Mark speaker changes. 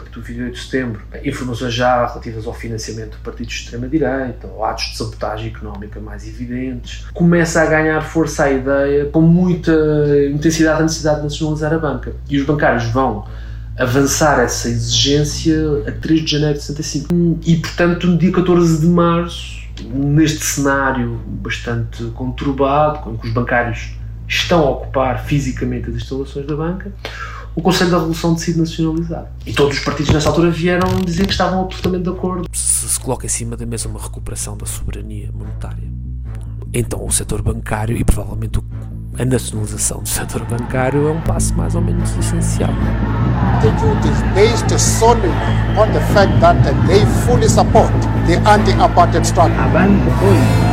Speaker 1: partir do 28 de setembro, informações já relativas ao financiamento do partido de extrema-direita, ou atos de sabotagem económica mais evidentes. Começa a ganhar força a ideia, com muita intensidade, a necessidade de nacionalizar a banca. E os bancários vão avançar essa exigência a 3 de janeiro de 65. E, portanto, no dia 14 de março, neste cenário bastante conturbado, em que os bancários estão a ocupar fisicamente as instalações da banca, o Conselho da Revolução decide nacionalizar. E todos os partidos nessa altura vieram dizer que estavam absolutamente de acordo. Se se coloca em cima da mesa uma recuperação da soberania monetária, então o setor bancário e provavelmente a nacionalização do setor bancário é um passo mais ou menos essencial.
Speaker 2: The youth is based solely on the fact that they fully support the anti-apartheid struggle.
Speaker 3: A banca foi,